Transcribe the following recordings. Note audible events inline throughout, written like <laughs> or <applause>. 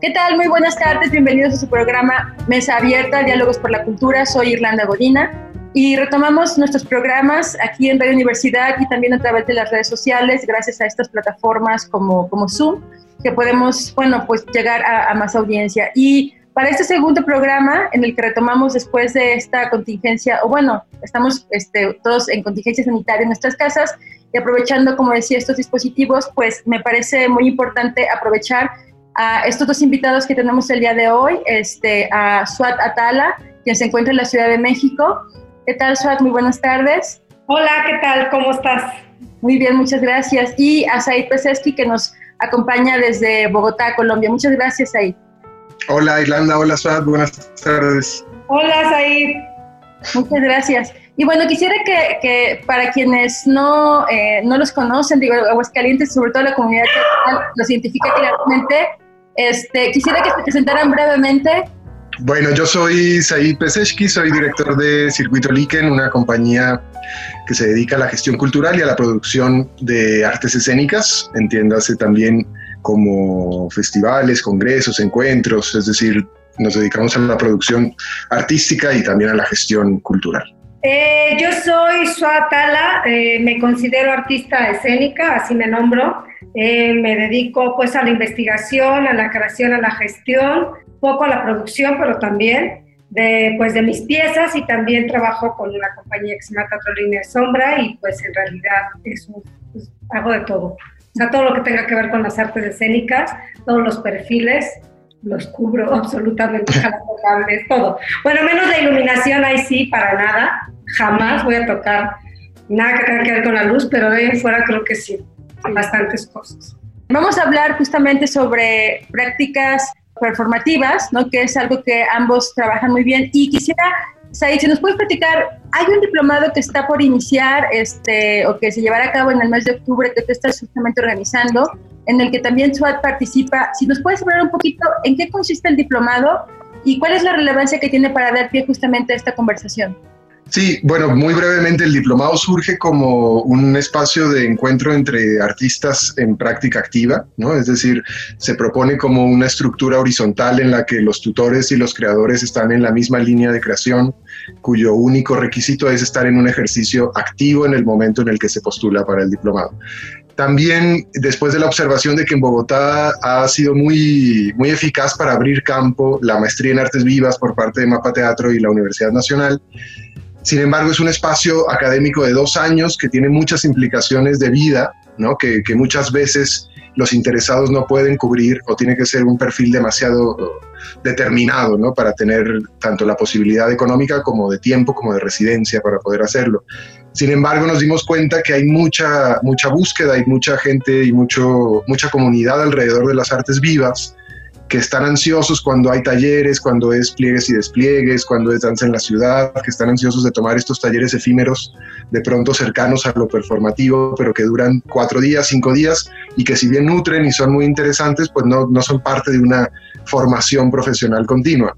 ¿Qué tal? Muy buenas tardes, bienvenidos a su programa Mesa Abierta, Diálogos por la Cultura. Soy Irlanda Godina y retomamos nuestros programas aquí en Radio Universidad y también a través de las redes sociales, gracias a estas plataformas como, como Zoom, que podemos, bueno, pues llegar a, a más audiencia. Y para este segundo programa, en el que retomamos después de esta contingencia, o bueno, estamos este, todos en contingencia sanitaria en nuestras casas y aprovechando, como decía, estos dispositivos, pues me parece muy importante aprovechar a estos dos invitados que tenemos el día de hoy, este, a Suat Atala, quien se encuentra en la Ciudad de México. ¿Qué tal, Suat? Muy buenas tardes. Hola, ¿qué tal? ¿Cómo estás? Muy bien, muchas gracias. Y a Said Peseski, que nos acompaña desde Bogotá, Colombia. Muchas gracias, Said. Hola Irlanda, hola Suad, buenas tardes. Hola, Said. Muchas gracias. Y bueno, quisiera que, que para quienes no, eh, no los conocen, digo, Aguascalientes, sobre todo la comunidad los identifica claramente, este, quisiera que se presentaran brevemente. Bueno, yo soy Said Peseshki, soy director de Circuito Liken, una compañía que se dedica a la gestión cultural y a la producción de artes escénicas, entiéndase también como festivales, congresos, encuentros, es decir, nos dedicamos a la producción artística y también a la gestión cultural. Eh, yo soy Suatala, eh, me considero artista escénica, así me nombro. Eh, me dedico pues a la investigación, a la creación, a la gestión, poco a la producción, pero también de, pues, de mis piezas y también trabajo con una compañía que se llama Teatro Línea de Sombra y pues en realidad es un, pues, hago de todo. O sea, todo lo que tenga que ver con las artes escénicas, todos los perfiles, los cubro <laughs> absolutamente, <laughs> todo. Bueno, menos la iluminación ahí sí, para nada. Jamás voy a tocar nada que tenga que ver con la luz, pero de ahí en fuera creo que sí, bastantes cosas. Vamos a hablar justamente sobre prácticas performativas, ¿no? que es algo que ambos trabajan muy bien. Y quisiera, Said, si nos puedes platicar, hay un diplomado que está por iniciar este, o que se llevará a cabo en el mes de octubre que tú estás justamente organizando, en el que también SWAT participa. Si nos puedes hablar un poquito en qué consiste el diplomado y cuál es la relevancia que tiene para dar pie justamente a esta conversación. Sí, bueno, muy brevemente, el diplomado surge como un espacio de encuentro entre artistas en práctica activa, ¿no? Es decir, se propone como una estructura horizontal en la que los tutores y los creadores están en la misma línea de creación, cuyo único requisito es estar en un ejercicio activo en el momento en el que se postula para el diplomado. También después de la observación de que en Bogotá ha sido muy, muy eficaz para abrir campo la maestría en artes vivas por parte de Mapa Teatro y la Universidad Nacional, sin embargo, es un espacio académico de dos años que tiene muchas implicaciones de vida, ¿no? que, muchas veces los interesados no pueden cubrir o tiene que ser un perfil demasiado determinado ¿no? para tener tanto la posibilidad económica como de tiempo, como de residencia para poder hacerlo. Sin embargo, nos dimos cuenta que hay mucha, mucha búsqueda, hay mucha gente y mucho, mucha comunidad alrededor de las artes vivas que están ansiosos cuando hay talleres, cuando es pliegues y despliegues, cuando es danza en la ciudad, que están ansiosos de tomar estos talleres efímeros, de pronto cercanos a lo performativo, pero que duran cuatro días, cinco días, y que si bien nutren y son muy interesantes, pues no, no son parte de una formación profesional continua.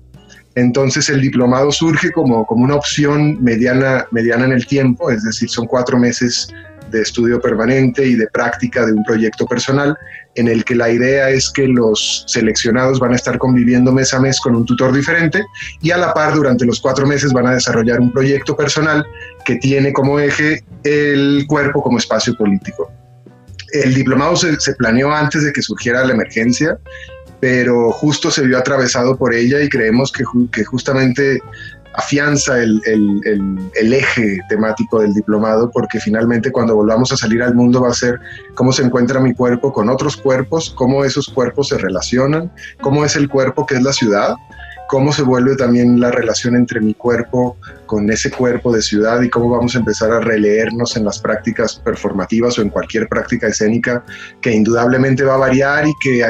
Entonces el diplomado surge como, como una opción mediana, mediana en el tiempo, es decir, son cuatro meses de estudio permanente y de práctica de un proyecto personal en el que la idea es que los seleccionados van a estar conviviendo mes a mes con un tutor diferente y a la par durante los cuatro meses van a desarrollar un proyecto personal que tiene como eje el cuerpo como espacio político. El diplomado se, planeó antes de que surgiera la emergencia, pero justo se vio atravesado por ella y creemos que, que justamente afianza el, el, el, eje temático del diplomado, porque finalmente cuando volvamos a salir al mundo va a ser cómo se encuentra mi cuerpo con otros cuerpos, cómo esos cuerpos se relacionan, cómo es el cuerpo que es la ciudad, cómo se vuelve también la relación entre mi cuerpo con ese cuerpo de ciudad y cómo vamos a empezar a releernos en las prácticas performativas o en cualquier práctica escénica que indudablemente va a variar y que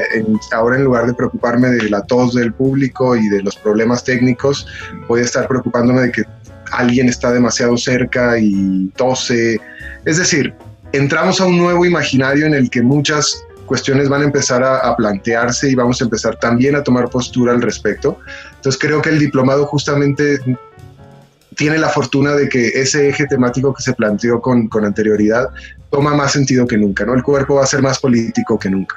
ahora en lugar de preocuparme de la tos del público y de los problemas técnicos, voy a estar preocupándome de que alguien está demasiado cerca y tose. Es decir, entramos a un nuevo imaginario en el que muchas cuestiones van a empezar a, plantearse y vamos a empezar también a tomar postura al respecto. Entonces creo que el diplomado justamente tiene la fortuna de que ese eje temático que se planteó con, con anterioridad toma más sentido que nunca, ¿no? El cuerpo va a ser más político que nunca.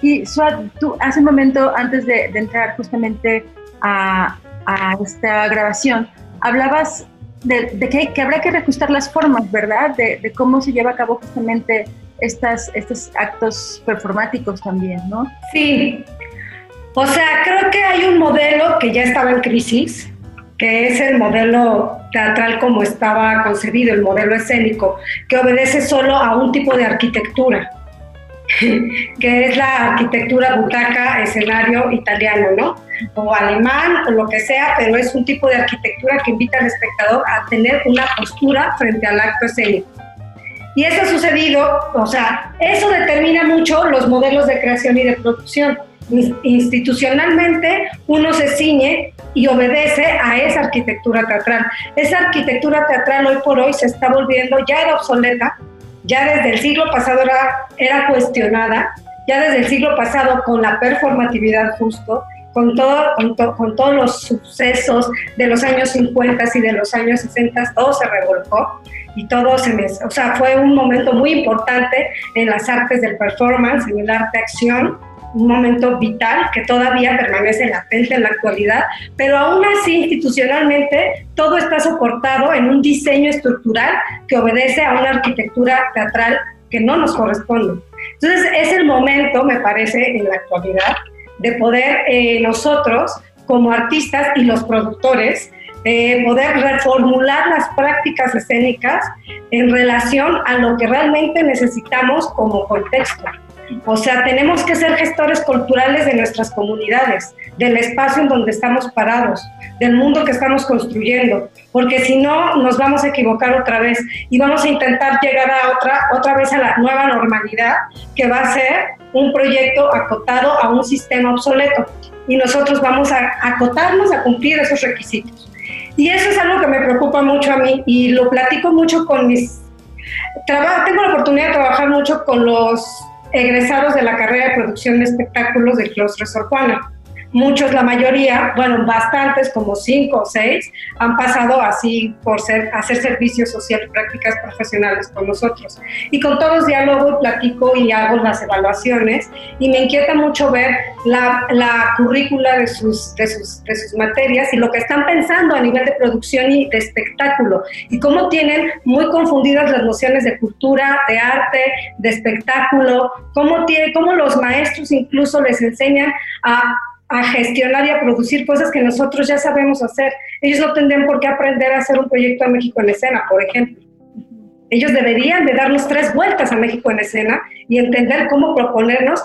Y Suat, tú hace un momento, antes de, entrar justamente a, a, esta grabación, hablabas de, de que, que, habrá que reajustar las formas, ¿verdad? De, de, cómo se lleva a cabo justamente estas, estos actos performáticos también, ¿no? Sí. O sea, creo que hay un modelo que ya estaba en crisis, que es el modelo teatral como estaba concebido, el modelo escénico, que obedece solo a un tipo de arquitectura, <laughs> que es la arquitectura butaca, escenario italiano, ¿no? O alemán, o lo que sea, pero es un tipo de arquitectura que invita al espectador a tener una postura frente al acto escénico. Y eso ha sucedido, o sea, eso determina mucho los modelos de creación y de producción institucionalmente uno se ciñe y obedece a esa arquitectura teatral. Esa arquitectura teatral hoy por hoy se está volviendo, ya era obsoleta, ya desde el siglo pasado era, era cuestionada, ya desde el siglo pasado con la performatividad justo, con, todo, con, todos los sucesos de los años 50 y de los años 60, todo se revolcó y todo se me, o sea, fue un momento muy importante en las artes del performance, en el arte acción, un momento vital que todavía permanece latente en la actualidad, pero aún así institucionalmente todo está soportado en un diseño estructural que obedece a una arquitectura teatral que no nos corresponde. Entonces es el momento, me parece, en la actualidad, de poder eh, nosotros como artistas y los productores eh, poder reformular las prácticas escénicas en relación a lo que realmente necesitamos como contexto. O sea, tenemos que ser gestores culturales de nuestras comunidades, del espacio en donde estamos parados, del mundo que estamos construyendo, porque si no nos vamos a equivocar otra vez y vamos a intentar llegar a otra, otra vez a la nueva normalidad, que va a ser un proyecto acotado a un sistema obsoleto. Y nosotros vamos a acotarnos a cumplir esos requisitos. Y eso es algo que me preocupa mucho a mí y lo platico mucho con mis... tengo la oportunidad de trabajar mucho con los egresados de la carrera de producción de espectáculos del claustro Sor Juana. Muchos, la mayoría, bueno, bastantes, como cinco o seis, han pasado así por ser, hacer servicio social prácticas profesionales con nosotros. Y con todos diálogo y platico y hago las evaluaciones y me inquieta mucho ver la, la currícula de sus, de, sus, de sus materias y lo que están pensando a nivel de producción y de espectáculo y cómo tienen muy confundidas las nociones de cultura, de arte, de espectáculo, cómo, tiene, cómo los maestros incluso les enseñan a a gestionar y a producir cosas que nosotros ya sabemos hacer. Ellos no tendrían por qué aprender a hacer un proyecto a México en escena, por ejemplo. Ellos deberían de darnos tres vueltas a México en escena y entender cómo proponernos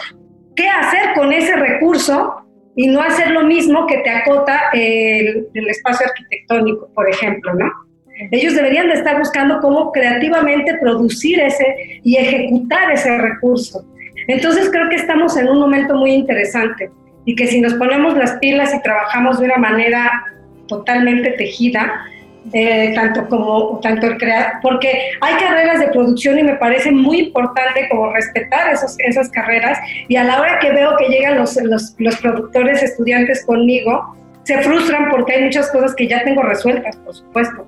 qué hacer con ese recurso y no hacer lo mismo que te acota el, el espacio arquitectónico, por ejemplo, ¿no? Ellos deberían de estar buscando cómo creativamente producir ese y ejecutar ese recurso. Entonces creo que estamos en un momento muy interesante y que si nos ponemos las pilas y trabajamos de una manera totalmente tejida, eh, tanto como tanto el crear, porque hay carreras de producción y me parece muy importante como respetar esos, esas carreras y a la hora que veo que llegan los, los, los productores estudiantes conmigo, se frustran porque hay muchas cosas que ya tengo resueltas, por supuesto.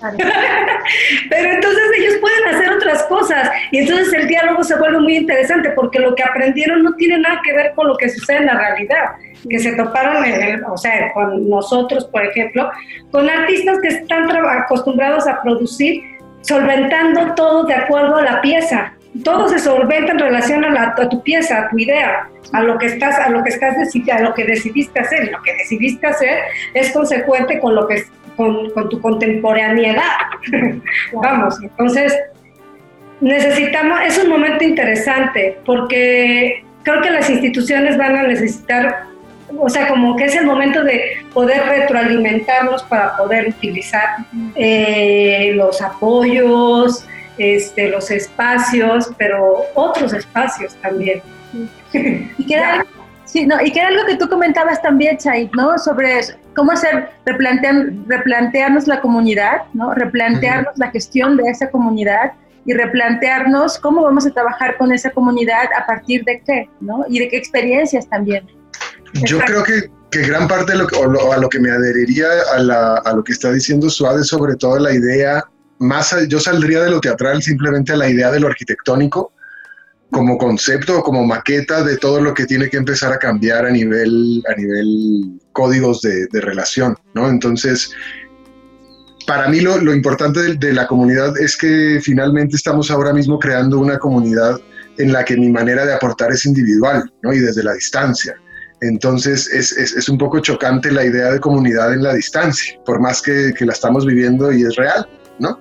<laughs> Pero entonces ellos pueden hacer otras cosas y entonces el diálogo se vuelve muy interesante porque lo que aprendieron no tiene nada que ver con lo que sucede en la realidad, que se toparon, en o sea, con nosotros, por ejemplo, con artistas que están acostumbrados a producir solventando todo de acuerdo a la pieza. Todo se solventa en relación a, a tu pieza, a tu idea, a lo que estás, a lo que estás a lo que decidiste hacer. Lo que decidiste hacer es consecuente con lo que con, tu contemporaneidad. <laughs> Vamos, entonces necesitamos, es un momento interesante porque creo que las instituciones van a necesitar o sea, como que es el momento de poder retroalimentarnos para poder utilizar eh, los apoyos, este, los espacios, pero otros espacios también. <laughs> y que era, sí, no, y que era algo que tú comentabas también, Chay, ¿no? Sobre cómo hacer, replantear, replantearnos la comunidad, ¿no? Replantearnos la gestión de esa comunidad y replantearnos cómo vamos a trabajar con esa comunidad a partir de qué, ¿no? Y de qué experiencias también. Yo creo que, que, gran parte de lo que, o a lo que me adheriría a, a lo que está diciendo Suárez, sobre todo la idea, más yo saldría de lo teatral simplemente a la idea de lo arquitectónico como concepto o como maqueta de todo lo que tiene que empezar a cambiar a nivel, a nivel códigos de, relación, ¿no? Entonces, para mí lo, importante de, la comunidad es que finalmente estamos ahora mismo creando una comunidad en la que mi manera de aportar es individual, ¿no? Y desde la distancia. Entonces es, es, un poco chocante la idea de comunidad en la distancia, por más que, la estamos viviendo y es real, ¿no?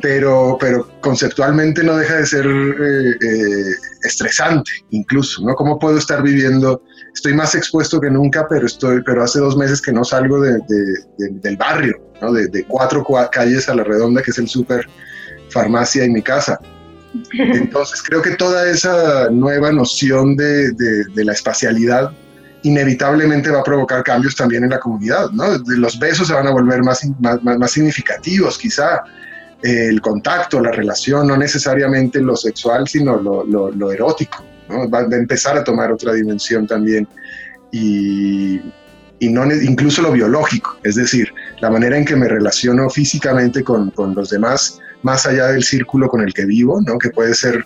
Pero, pero conceptualmente no deja de ser eh, eh, estresante incluso, ¿no? ¿Cómo puedo estar viviendo? Estoy más expuesto que nunca, pero, estoy, pero hace dos meses que no salgo de, de, de, del barrio, ¿no? De, cuatro calles a la redonda, que es el súper, farmacia y mi casa. <laughs> Entonces creo que toda esa nueva noción de, la espacialidad inevitablemente va a provocar cambios también en la comunidad, ¿no? Los besos se van a volver más, más, más significativos, quizá. El contacto, la relación, no necesariamente lo sexual, sino lo, lo, lo erótico, ¿no? Va a empezar a tomar otra dimensión también. Y, y no, incluso lo biológico, es decir, la manera en que me relaciono físicamente con, con los demás, más allá del círculo con el que vivo, ¿no? que puede ser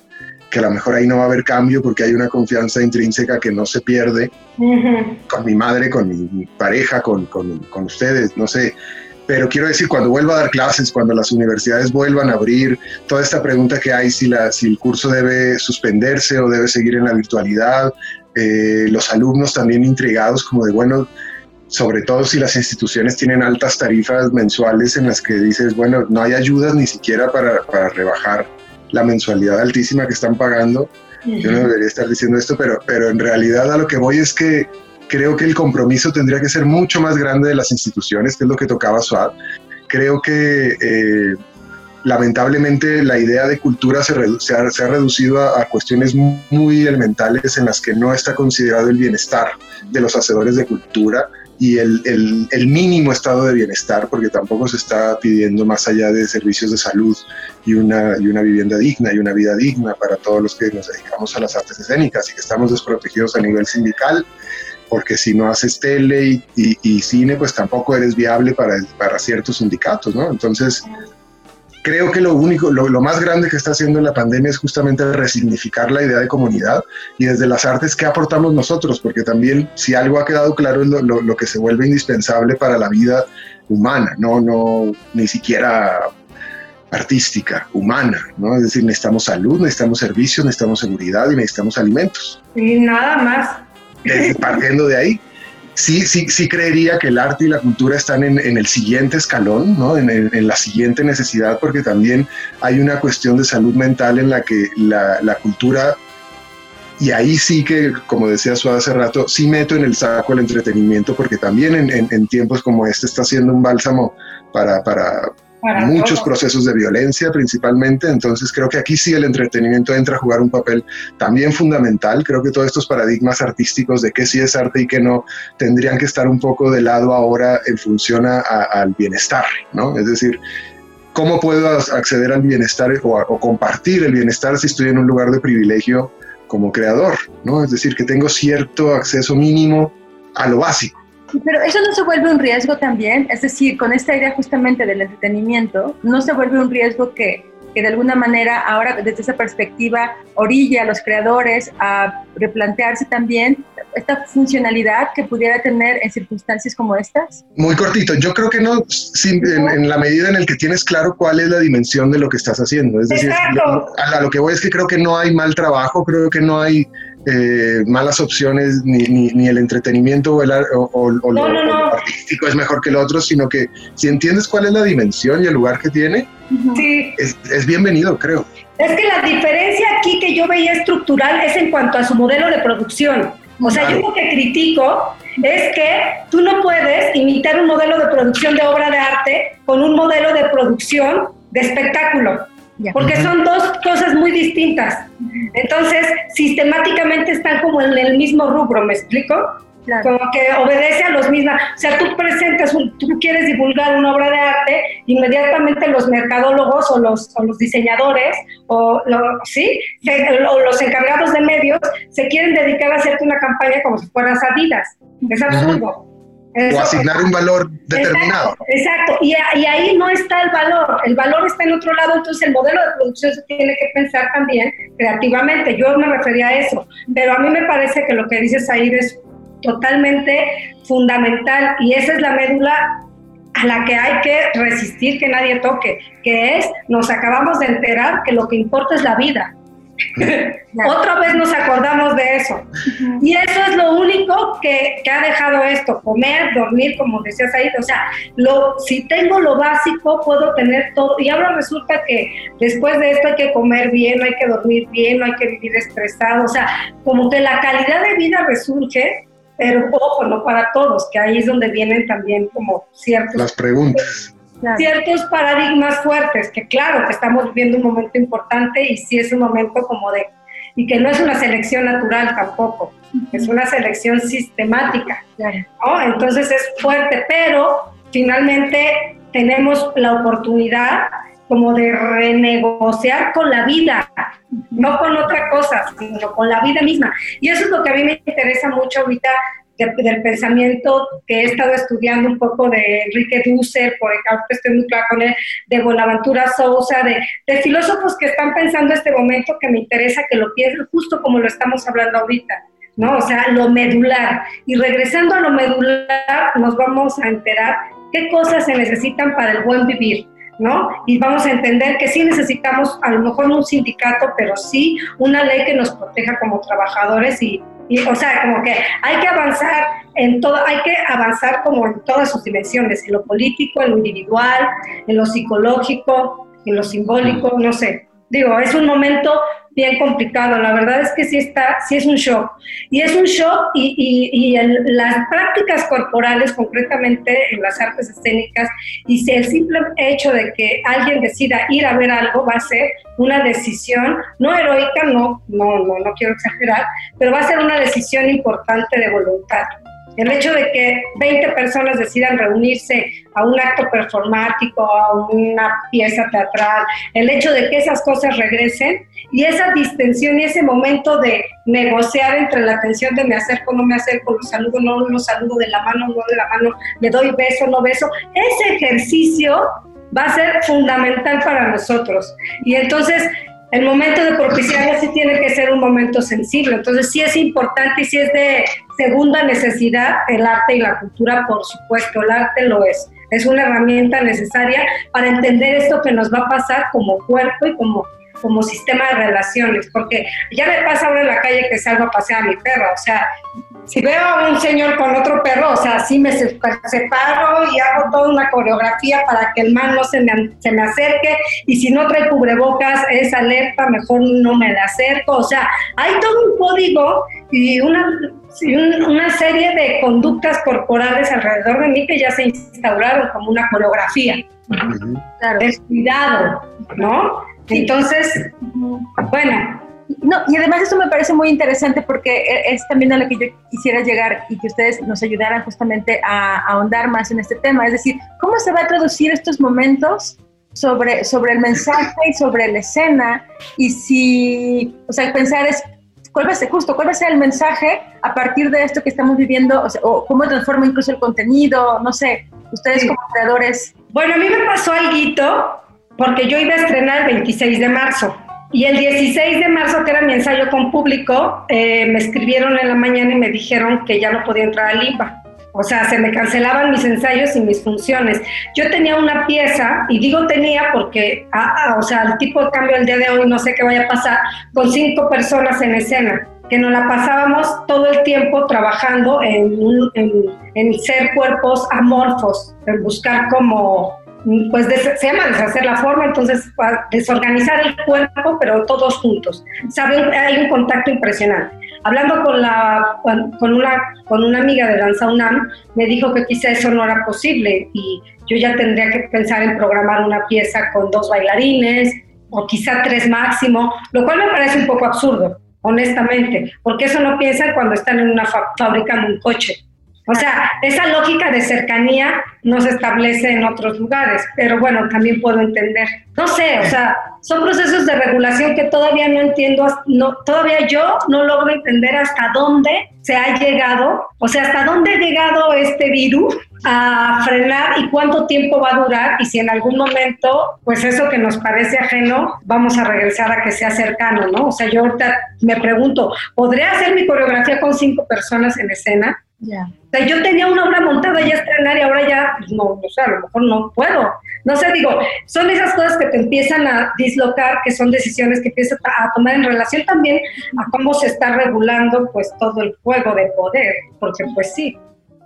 que a lo mejor ahí no va a haber cambio porque hay una confianza intrínseca que no se pierde uh -huh. con mi madre, con mi pareja, con, con, con, ustedes, no sé. Pero quiero decir, cuando vuelva a dar clases, cuando las universidades vuelvan a abrir, toda esta pregunta que hay si, la, si el curso debe suspenderse o debe seguir en la virtualidad, eh, los alumnos también intrigados como de, bueno, sobre todo si las instituciones tienen altas tarifas mensuales en las que dices, bueno, no hay ayudas ni siquiera para, para rebajar la mensualidad altísima que están pagando. Uh -huh. Yo no debería estar diciendo esto, pero, pero en realidad a lo que voy es que creo que el compromiso tendría que ser mucho más grande de las instituciones, que es lo que tocaba Suad. Creo que eh, lamentablemente la idea de cultura se, se, ha, se ha, reducido a, a, cuestiones muy elementales en las que no está considerado el bienestar de los hacedores de cultura y el, el, el, mínimo estado de bienestar, porque tampoco se está pidiendo más allá de servicios de salud y una, y una vivienda digna y una vida digna para todos los que nos dedicamos a las artes escénicas y que estamos desprotegidos a nivel sindical, porque si no haces tele y, y, y cine, pues tampoco eres viable para, para ciertos sindicatos, ¿no? Entonces, creo que lo único, lo, lo, más grande que está haciendo la pandemia es justamente resignificar la idea de comunidad y desde las artes, ¿qué aportamos nosotros? Porque también, si algo ha quedado claro, es lo, lo, lo que se vuelve indispensable para la vida humana, no, no, ni siquiera artística, humana, ¿no? Es decir, necesitamos salud, necesitamos servicios, necesitamos seguridad y necesitamos alimentos. Y nada más. Partiendo de ahí, sí, sí, sí creería que el arte y la cultura están en, el siguiente escalón, ¿no? En, la siguiente necesidad, porque también hay una cuestión de salud mental en la que la, la cultura, y ahí sí que, como decía Suárez hace rato, sí meto en el saco el entretenimiento, porque también en, tiempos como este está siendo un bálsamo para, para, para muchos todo. procesos de violencia principalmente, entonces creo que aquí sí el entretenimiento entra a jugar un papel también fundamental, creo que todos estos paradigmas artísticos de qué sí es arte y qué no, tendrían que estar un poco de lado ahora en función a, a, al bienestar, ¿no? Es decir, ¿cómo puedo acceder al bienestar o, a, o compartir el bienestar si estoy en un lugar de privilegio como creador, ¿no? Es decir, que tengo cierto acceso mínimo a lo básico. Pero eso no se vuelve un riesgo también, es decir, con esta idea justamente del entretenimiento, no se vuelve un riesgo que, que de alguna manera ahora desde esa perspectiva orilla a los creadores a replantearse también esta funcionalidad que pudiera tener en circunstancias como estas? Muy cortito, yo creo que no, sin, en, en, la medida en el que tienes claro cuál es la dimensión de lo que estás haciendo. Es decir, lo, a lo que voy es que creo que no hay mal trabajo, creo que no hay eh, malas opciones, ni, ni, ni, el entretenimiento o, el, o, o, o no, lo, no, no. lo, artístico es mejor que el otro, sino que si entiendes cuál es la dimensión y el lugar que tiene, sí. es, es bienvenido, creo. Es que la diferencia aquí que yo veía estructural es en cuanto a su modelo de producción. O sea, yo lo que critico es que tú no puedes imitar un modelo de producción de obra de arte con un modelo de producción de espectáculo, porque son dos cosas muy distintas. Entonces, sistemáticamente están como en el mismo rubro, ¿me explico? Como que obedece a los mismos. O sea, tú presentas, tú quieres divulgar una obra de arte, inmediatamente los mercadólogos o los, o los diseñadores o, ¿sí? o los encargados de medios se quieren dedicar a hacerte una campaña como si fueras Adidas. Es absurdo. O asignar un valor determinado. Exacto, Y, y, ahí no está el valor, el valor está en otro lado, entonces el modelo de producción se tiene que pensar también creativamente, yo me refería a eso, pero a mí me parece que lo que dices ahí es totalmente fundamental y esa es la médula a la que hay que resistir que nadie toque, que es, nos acabamos de enterar que lo que importa es la vida. <laughs> Otra vez nos acordamos de eso. Y eso es lo único que, que, ha dejado esto, comer, dormir, como decías ahí. O sea, lo, si tengo lo básico, puedo tener todo. Y ahora resulta que después de esto hay que comer bien, hay que dormir bien, no hay que vivir estresado. O sea, como que la calidad de vida resurge pero ojo, no para todos, que ahí es donde vienen también como ciertos... Las preguntas. Ciertos paradigmas fuertes, que claro, que estamos viviendo un momento importante y sí es un momento como de... Y que no es una selección natural tampoco, es una selección sistemática. ¿no? Entonces es fuerte, pero finalmente tenemos la oportunidad como de renegociar con la vida, no con otra cosa, sino con la vida misma. Y eso es lo que a mí me interesa mucho ahorita del pensamiento que he estado estudiando un poco de Enrique Dusser, por ejemplo, estoy muy clara con él, de Bonaventura Sousa, de, de, filósofos que están pensando este momento que me interesa que lo piensen justo como lo estamos hablando ahorita, ¿no? O sea, lo medular. Y regresando a lo medular, nos vamos a enterar qué cosas se necesitan para el buen vivir ¿no? Y vamos a entender que sí necesitamos a lo mejor un sindicato, pero sí una ley que nos proteja como trabajadores y, o sea, como que hay que avanzar en todo, hay que avanzar como en todas sus dimensiones, en lo político, en lo individual, en lo psicológico, en lo simbólico, no sé. Digo, es un momento bien complicado. La verdad es que sí está, sí es un shock. Y es un shock y, y, las prácticas corporales, concretamente en las artes escénicas, y si el simple hecho de que alguien decida ir a ver algo va a ser una decisión, no heroica, no, no, no, no quiero exagerar, pero va a ser una decisión importante de voluntad. El hecho de que 20 personas decidan reunirse a un acto performático, a una pieza teatral, el hecho de que esas cosas regresen y esa distensión y ese momento de negociar entre la tensión de me acerco, no me acerco, lo saludo, no lo saludo, de la mano, no de la mano, le doy beso, no beso, ese ejercicio va a ser fundamental para nosotros. Y entonces el momento de propiciarlo sí tiene que ser un momento sensible. Entonces sí es importante y sí es de segunda necesidad el arte y la cultura, por supuesto, el arte lo es. Es una herramienta necesaria para entender esto que nos va a pasar como cuerpo y como como sistema de relaciones, porque ya me pasa ahora en la calle que salgo a pasear a mi perro, o sea, si veo a un señor con otro perro, o sea, sí me separo y hago toda una coreografía para que el man no se me, se me acerque y si no trae cubrebocas es alerta, mejor no me le acerco, o sea, hay todo un código y una, una serie de conductas corporales alrededor de mí que ya se instauraron como una coreografía. Claro. Descuidado, ¿no? Entonces, bueno, no, y además eso me parece muy interesante porque e, es también a lo que yo quisiera llegar y que ustedes nos ayudaran justamente a, ahondar más en este tema. Es decir, ¿cómo se va a traducir estos momentos sobre, sobre el mensaje y sobre la escena? Y si, o sea, pensar es, ¿cuál va a ser justo? ¿Cuál va a ser el mensaje a partir de esto que estamos viviendo? O, o cómo transforma incluso el contenido, no sé, ustedes como creadores. Bueno, a mí me pasó algo porque yo iba a estrenar el 26 de marzo y el 16 de marzo, que era mi ensayo con público, eh, me escribieron en la mañana y me dijeron que ya no podía entrar al IMBA. O sea, se me cancelaban mis ensayos y mis funciones. Yo tenía una pieza, y digo tenía porque, ah, ah, o sea, el tipo de cambio el día de hoy no sé qué vaya a pasar, con cinco personas en escena, que nos la pasábamos todo el tiempo trabajando en, en, en ser cuerpos amorfos, en buscar como pues se llama deshacer la forma, entonces desorganizar el cuerpo, pero todos juntos. ¿Sabe? Hay un contacto impresionante. Hablando con, la, con, una, con una amiga de Danza UNAM, me dijo que quizá eso no era posible y yo ya tendría que pensar en programar una pieza con dos bailarines o quizá tres máximo, lo cual me parece un poco absurdo, honestamente, porque eso no piensan cuando están en una fábrica en un coche o sea, esa lógica de cercanía no se establece en otros lugares, pero bueno, también puedo entender. No sé, o sea, son procesos de regulación que todavía no entiendo, no, todavía yo no logro entender hasta dónde se ha llegado, o sea, hasta dónde ha llegado este virus a frenar y cuánto tiempo va a durar y si en algún momento, pues eso que nos parece ajeno, vamos a regresar a que sea cercano, ¿no? O sea, yo ahorita me pregunto, ¿podría hacer mi coreografía con cinco personas en escena? Ya. O sea, yo tenía una obra montada ya estrenar y ahora ya, pues no, o sea, a lo mejor no puedo. No sé, digo, son esas cosas que te empiezan a dislocar, que son decisiones que empiezas a tomar en relación también a cómo se está regulando pues todo el juego de poder, porque pues sí.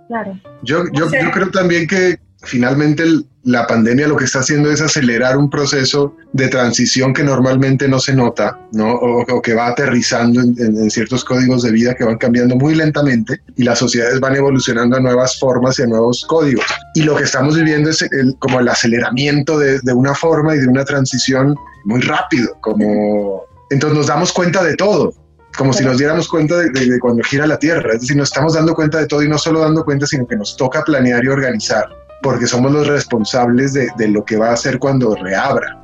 Claro. Yo, yo, yo creo también que finalmente la pandemia lo que está haciendo es acelerar un proceso de transición que normalmente no se nota, ¿no? O, que va aterrizando en, ciertos códigos de vida que van cambiando muy lentamente y las sociedades van evolucionando a nuevas formas y a nuevos códigos. Y lo que estamos viviendo es como el aceleramiento de, una forma y de una transición muy rápido, como... Entonces nos damos cuenta de todo, como si nos diéramos cuenta de, de, cuando gira la Tierra. Es decir, nos estamos dando cuenta de todo y no solo dando cuenta, sino que nos toca planear y organizar porque somos los responsables de, lo que va a hacer cuando reabra.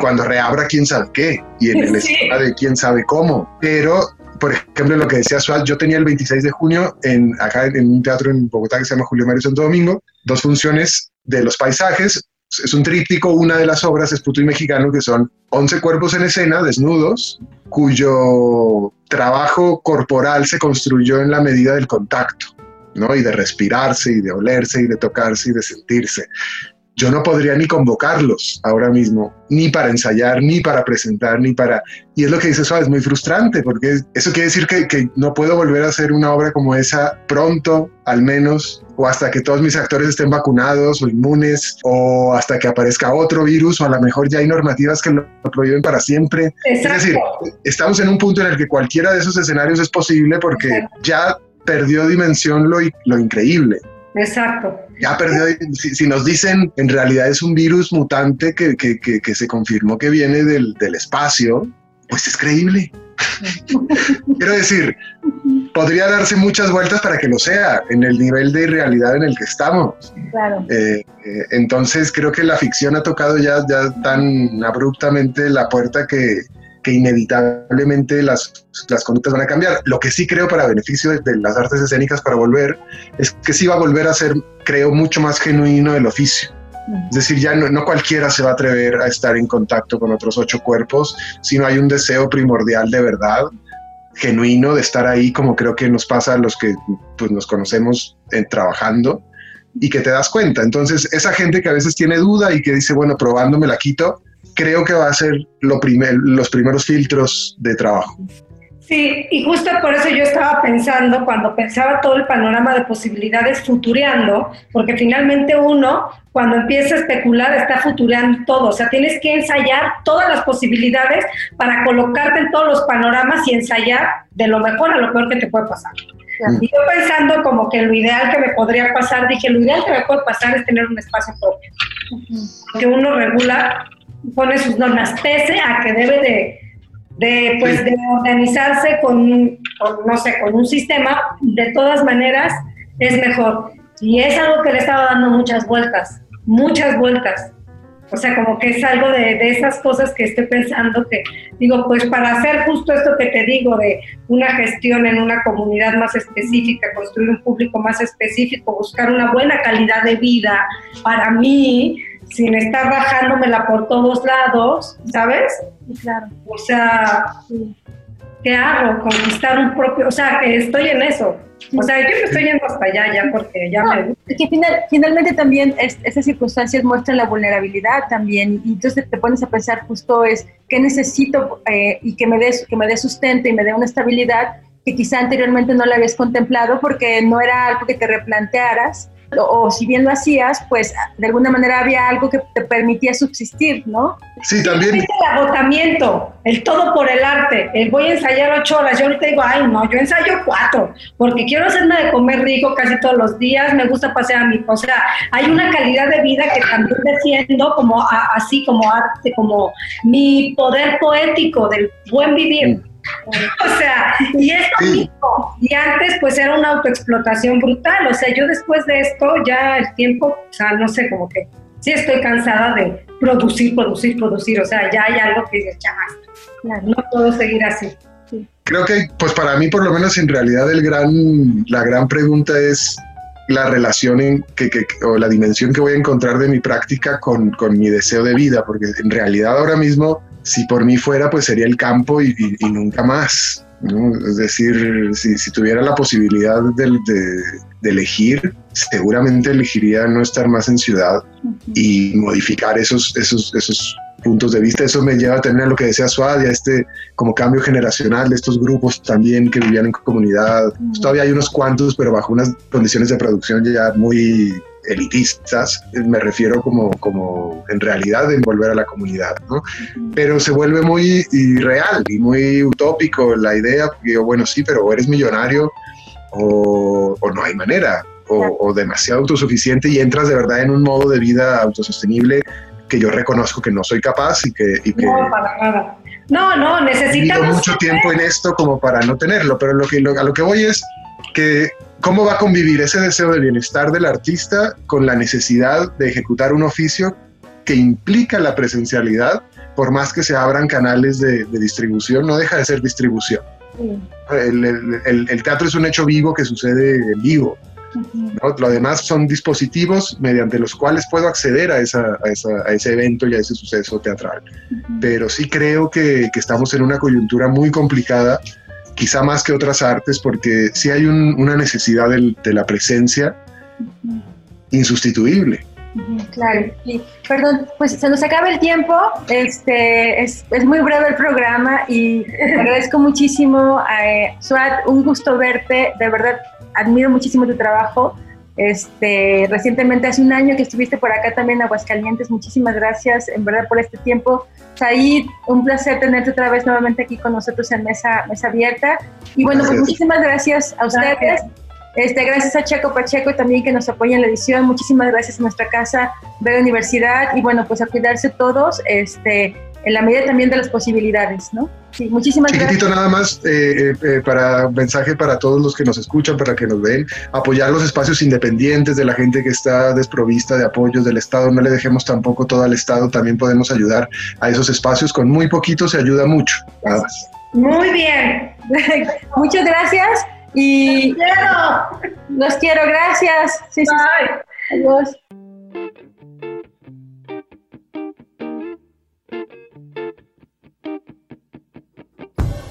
Cuando reabra, quién sabe qué, y en el esquema de quién sabe cómo. Pero, por ejemplo, lo que decía Suárez, yo tenía el 26 de junio en, acá en un teatro en Bogotá que se llama Julio Mario Santo Domingo, dos funciones de los paisajes. Es un tríptico, una de las obras es Puto y Mexicano, que son 11 cuerpos en escena, desnudos, cuyo trabajo corporal se construyó en la medida del contacto. Y de respirarse y de olerse y de tocarse y de sentirse. Yo no podría ni convocarlos ahora mismo, ni para ensayar, ni para presentar, ni para... Y es lo que dice Suárez, es muy frustrante, porque eso quiere decir que, que no puedo volver a hacer una obra como esa pronto, al menos, o hasta que todos mis actores estén vacunados o inmunes, o hasta que aparezca otro virus, o a lo mejor ya hay normativas que lo prohíben para siempre. Es decir, estamos en un punto en el que cualquiera de esos escenarios es posible porque ya perdió dimensión lo, lo increíble. Exacto. Ya perdió, si, nos dicen en realidad es un virus mutante que, que, que, se confirmó que viene del, del espacio, pues es creíble. <laughs> Quiero decir, podría darse muchas vueltas para que lo sea en el nivel de irrealidad en el que estamos. Claro. Eh, eh, entonces creo que la ficción ha tocado ya, ya tan abruptamente la puerta que, que inevitablemente las, las conductas van a cambiar. Lo que sí creo para beneficio de, las artes escénicas para volver es que sí va a volver a ser, creo, mucho más genuino el oficio. Es decir, ya no, cualquiera se va a atrever a estar en contacto con otros ocho cuerpos, sino hay un deseo primordial de verdad, genuino, de estar ahí, como creo que nos pasa a los que pues, nos conocemos en, trabajando y que te das cuenta. Entonces, esa gente que a veces tiene duda y que dice, bueno, probando me la quito, creo que va a ser lo primer, los primeros filtros de trabajo. Sí, y justo por eso yo estaba pensando, cuando pensaba todo el panorama de posibilidades futureando, porque finalmente uno, cuando empieza a especular, está futureando todo. O sea, tienes que ensayar todas las posibilidades para colocarte en todos los panoramas y ensayar de lo mejor a lo peor que te puede pasar. Y yo pensando como que lo ideal que me podría pasar, dije, lo ideal que me puede pasar es tener un espacio propio. Que uno regula pone sus normas, pese a que debe de, de, pues, de organizarse con, no sé, con un sistema, de todas maneras es mejor. Y es algo que le estaba dando muchas vueltas, muchas vueltas. O sea, como que es algo de, de, esas cosas que estoy pensando que, digo, pues para hacer justo esto que te digo, de una gestión en una comunidad más específica, construir un público más específico, buscar una buena calidad de vida para mí, sin estar bajándomela por todos lados, ¿sabes? Claro. O sea, ¿qué hago? Conquistar un propio, o sea, que estoy en eso. O sea, yo me estoy yendo hasta allá ya porque ya me... Que finalmente también esas circunstancias muestran la vulnerabilidad también y entonces te pones a pensar justo es qué necesito eh, y que me dé que me dé sustento y me dé una estabilidad que quizá anteriormente no la habías contemplado porque no era algo que te replantearas o, si bien lo hacías, pues de alguna manera había algo que te permitía subsistir, ¿no? Sí, también. El agotamiento, el todo por el arte, el voy a ensayar ocho horas, yo ahorita digo, ay, no, yo ensayo cuatro, porque quiero hacerme de comer rico casi todos los días, me gusta pasear a mi, o sea, hay una calidad de vida que también defiendo como así, como arte, como mi poder poético del buen vivir. <laughs> O sea, y esto mismo. Y antes pues era una autoexplotación brutal. O sea, yo después de esto ya el tiempo, o sea, no sé, como que sí estoy cansada de producir, producir, producir. O sea, ya hay algo que dices, ya basta. no puedo seguir así. Creo que, pues para mí, por lo menos en realidad, el gran, la gran pregunta es la relación en que, que, o la dimensión que voy a encontrar de mi práctica con, con mi deseo de vida, porque en realidad ahora mismo si por mí fuera, pues sería el campo y, nunca más. Es decir, si, tuviera la posibilidad de, elegir, seguramente elegiría no estar más en ciudad y modificar esos, esos, esos puntos de vista. Eso me lleva a tener lo que decía Suadia, este como cambio generacional de estos grupos también que vivían en comunidad. Todavía hay unos cuantos, pero bajo unas condiciones de producción ya muy elitistas, me refiero como, como en realidad de envolver a la comunidad, ¿no? Pero se vuelve muy irreal y muy utópico la idea, porque yo, bueno, sí, pero o eres millonario o, no hay manera, o, demasiado autosuficiente y entras de verdad en un modo de vida autosostenible que yo reconozco que no soy capaz y que... Y que no, para nada. No, no, necesitamos... mucho tiempo en esto como para no tenerlo, pero lo que, a lo que voy es que ¿Cómo va a convivir ese deseo de bienestar del artista con la necesidad de ejecutar un oficio que implica la presencialidad, por más que se abran canales de, distribución, no deja de ser distribución. El, teatro es un hecho vivo que sucede en vivo. Lo demás son dispositivos mediante los cuales puedo acceder a, ese evento y a ese suceso teatral. Pero sí creo que, que estamos en una coyuntura muy complicada quizá más que otras artes, porque sí hay una necesidad de, la presencia insustituible. Claro, Perdón, pues se nos acaba el tiempo. Este es, muy breve el programa y agradezco muchísimo, eh, Suat, un gusto verte. De verdad, admiro muchísimo tu trabajo. Este, recientemente, hace un año que estuviste por acá también en Aguascalientes. Muchísimas gracias, en verdad, por este tiempo. Said, un placer tenerte otra vez nuevamente aquí con nosotros en Mesa, mesa Abierta. Y bueno, pues muchísimas gracias a ustedes. Gracias. Este, gracias a Checo Pacheco también que nos apoya en la edición. Muchísimas gracias a nuestra casa de Universidad. Y bueno, pues a cuidarse todos. Este, en la medida también de las posibilidades, ¿no? Sí, muchísimas Chiquitito nada más eh, eh, eh, para mensaje para todos los que nos escuchan, para que nos ven, apoyar los espacios independientes de la gente que está desprovista de apoyos del Estado, no le dejemos tampoco todo al Estado, también podemos ayudar a esos espacios, con muy poquito se ayuda mucho, nada más. Muy bien, <laughs> muchas gracias y los quiero, los quiero, gracias. Sí, sí, Adiós.